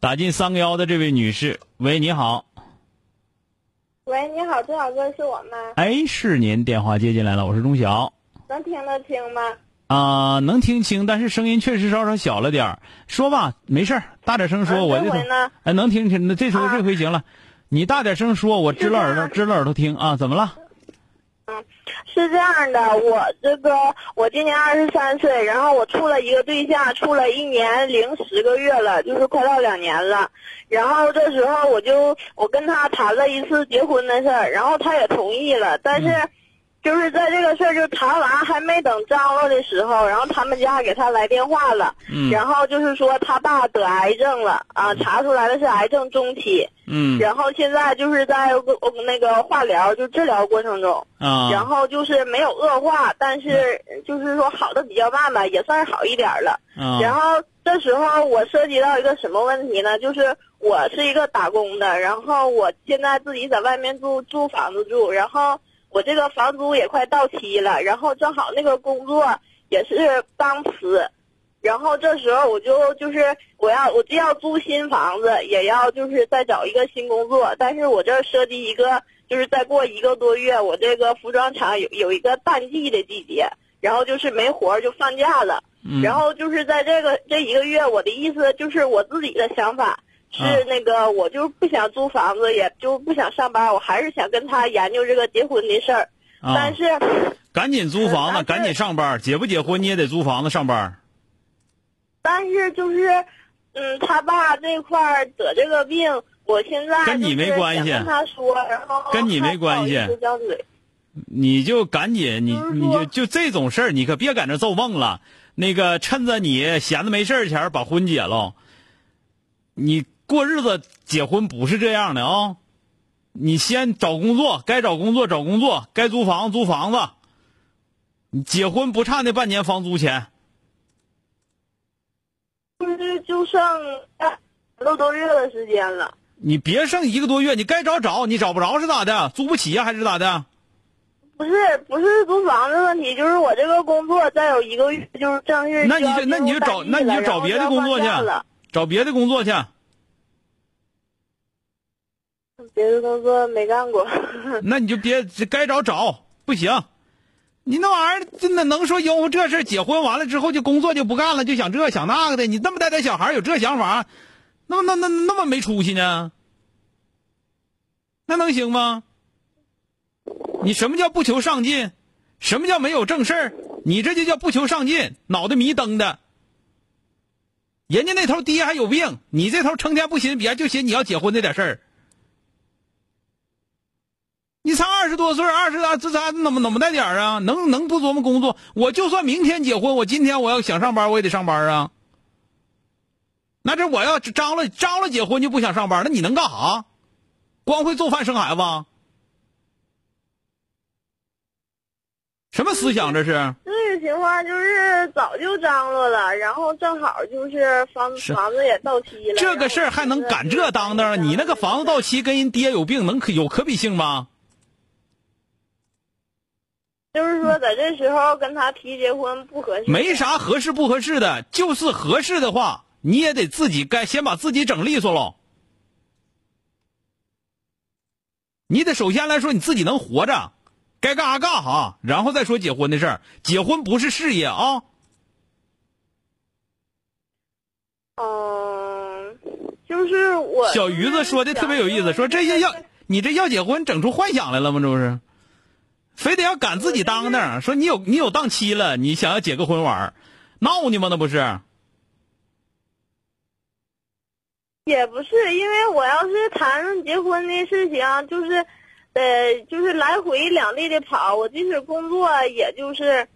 打进三个幺的这位女士，喂，你好。喂，你好，钟小哥，是我吗？哎，是您，电话接进来了，我是钟晓。能听得清吗？啊、能听清，但是声音确实稍稍小了点儿。说吧，没事儿，大点声说，啊我这回呢哎能听清，那这回啊这回行了。你大点声说，我支了耳朵，支了耳朵听啊。怎么了？是这样的，我这个我今年二十三岁，然后我处了一个对象，处了一年零十个月了，就是快到两年了。然后这时候我就我跟他谈了一次结婚的事儿，然后他也同意了，但是就是在这个事儿就谈完还没等张罗的时候，然后他们家给他来电话了，嗯然后就是说他爸得癌症了啊，查出来的是癌症中期，嗯然后现在就是在呃那个化疗就治疗过程中。啊，然后就是没有恶化，但是就是说好的比较慢吧，也算是好一点了。啊然后这时候我涉及到一个什么问题呢？就是我是一个打工的，然后我现在自己在外面租租房子住，然后我这个房租也快到期了，然后正好那个工作也是刚辞。然后这时候我就就是我要我既要租新房子，也要就是再找一个新工作，但是我这涉及一个就是再过一个多月，我这个服装厂有有一个淡季的季节，然后就是没活儿就放假了，嗯然后就是在这个这一个月，我的意思就是我自己的想法是啊那个我就不想租房子，也就不想上班，我还是想跟他研究这个结婚的事儿，啊但是。赶紧租房子，赶紧上班。结不结婚你也得租房子上班。但是就是，嗯，他爸这块儿得这个病，我现在跟你没关系跟他说，然后跟你没关系。你就赶紧，你你就就这种事儿，你可别搁那做梦了。那个趁着你闲着没事儿前儿把婚结了，你过日子结婚不是这样的啊、你先找工作，该找工作找工作，该租房租房子。你结婚不差那半年房租钱，就是就剩一个多月的时间了。你别剩一个多月，你该找找，你找不着是咋的？租不起呀、还是咋的？不是不是租房子问题，就是我这个工作再有一个月就是正式那你那你就找那你就找别的工作去找别的工作去。别的工作没干过。那你就别该找找，不行。你那玩意儿真的能说因为这事儿结婚完了之后就工作就不干了，就想这想那个的？你那么大点小孩有这想法，那么那那那么没出息呢？那能行吗？你什么叫不求上进？什么叫没有正事儿？你这就叫不求上进，脑袋迷瞪的。人家那头爹还有病，你这头成天不寻别，就寻你要结婚这点事儿。你才二十多岁，二十啊这咋怎么怎么带点儿啊？能能不琢磨工作？我就算明天结婚，我今天我要想上班，我也得上班啊。那这我要张罗张罗结婚就不想上班，那你能干啥？光会做饭生孩子啊？什么思想这是？这个情况就是早就张罗了，然后正好就是房是房子也到期了。这个事儿还能赶这当当？你那个房子到期跟人爹有病，能可有可比性吗？就是说，在这时候跟他提结婚不合适。没啥合适不合适的，就是合适的话，你也得自己该先把自己整利索喽。你得首先来说你自己能活着，该干啥干啥，然后再说结婚的事儿。结婚不是事业啊，嗯，就是我小鱼子说的特别有意思，说这些要你这要结婚，整出幻想来了吗？这不是，非得要赶自己当当，说你有你有档期了，你想要结个婚玩儿闹你吗？那不是？也不是，因为我要是谈论结婚的事情，就是，呃，就是来回两地的跑，我即使工作，也就是，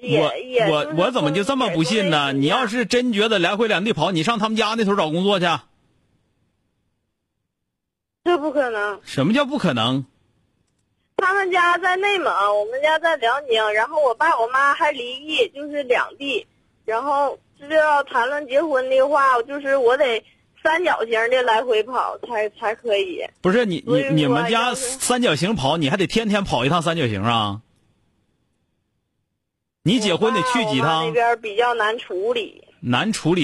也我也是我我怎么就这么不信呢？你要是真觉得来回两地跑，你上他们家那头找工作去。这不可能，什么叫不可能？他们家在内蒙，我们家在辽宁，然后我爸我妈还离异，就是两地，然后这要谈论结婚的话，就是我得三角形的来回跑才才可以。不是你你你们家三角形跑，你还得天天跑一趟三角形啊？你结婚得去几趟那？边比较难处理。难处理。